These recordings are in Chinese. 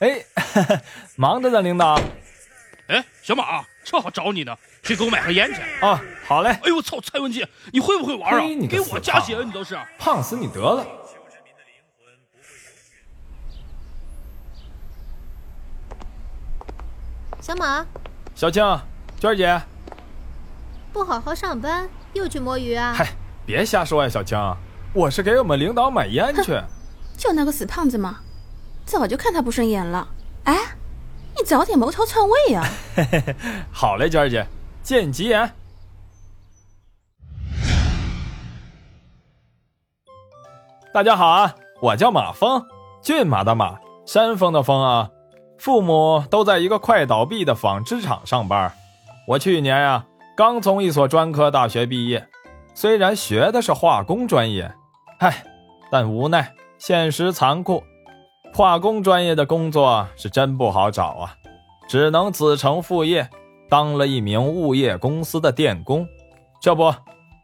哎，忙着呢，领导。哎，小马，正好找你呢，去给我买盒烟去。啊，好嘞。哎呦我操，蔡文姬，你会不会玩啊？你给我加血，你都是胖死你得了。小马，小青，娟儿姐，不好好上班，又去摸鱼啊？嗨，别瞎说呀，小青，我是给我们领导买烟去。就那个死胖子嘛，早就看他不顺眼了。哎，你早点谋朝篡位呀！好嘞，娟儿姐，见吉言。大家好啊，我叫马峰，骏马的马，山峰的峰啊。父母都在一个快倒闭的纺织厂上班。我去年呀，刚从一所专科大学毕业，虽然学的是化工专业，唉，但无奈现实残酷，化工专业的工作是真不好找啊，只能子承父业，当了一名物业公司的电工。这不，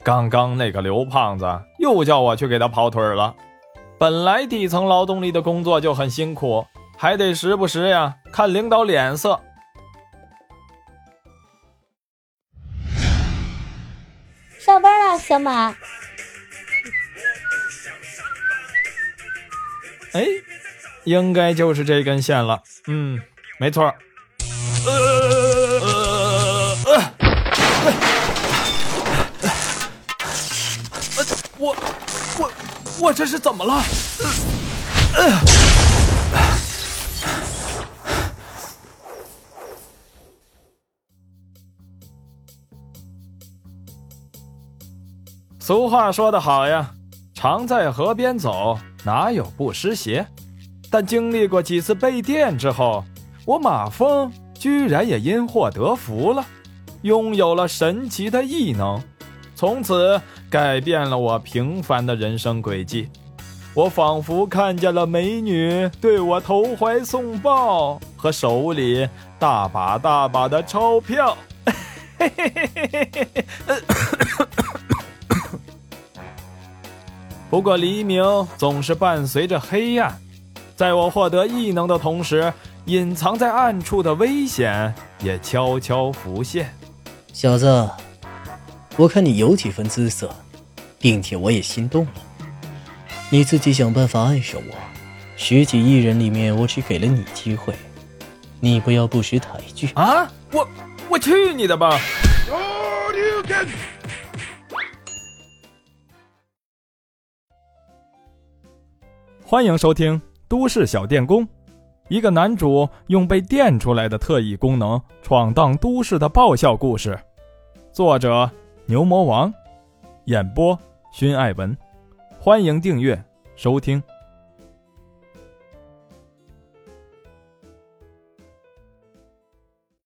刚刚那个刘胖子又叫我去给他跑腿了。本来底层劳动力的工作就很辛苦。还得时不时呀看领导脸色。上班了，小马。哎，应该就是这根线了。嗯，没错。呃呃呃我我我这是怎么了？呃俗话说得好呀，常在河边走，哪有不湿鞋？但经历过几次被电之后，我马蜂居然也因祸得福了，拥有了神奇的异能，从此改变了我平凡的人生轨迹。我仿佛看见了美女对我投怀送抱，和手里大把大把的钞票。嘿嘿嘿嘿嘿嘿嘿。不过黎明总是伴随着黑暗，在我获得异能的同时，隐藏在暗处的危险也悄悄浮现。小子，我看你有几分姿色，并且我也心动了。你自己想办法爱上我。十几亿人里面，我只给了你机会，你不要不识抬举啊！我我去你的吧！欢迎收听《都市小电工》，一个男主用被电出来的特异功能闯荡都市的爆笑故事。作者：牛魔王，演播：熏爱文。欢迎订阅收听。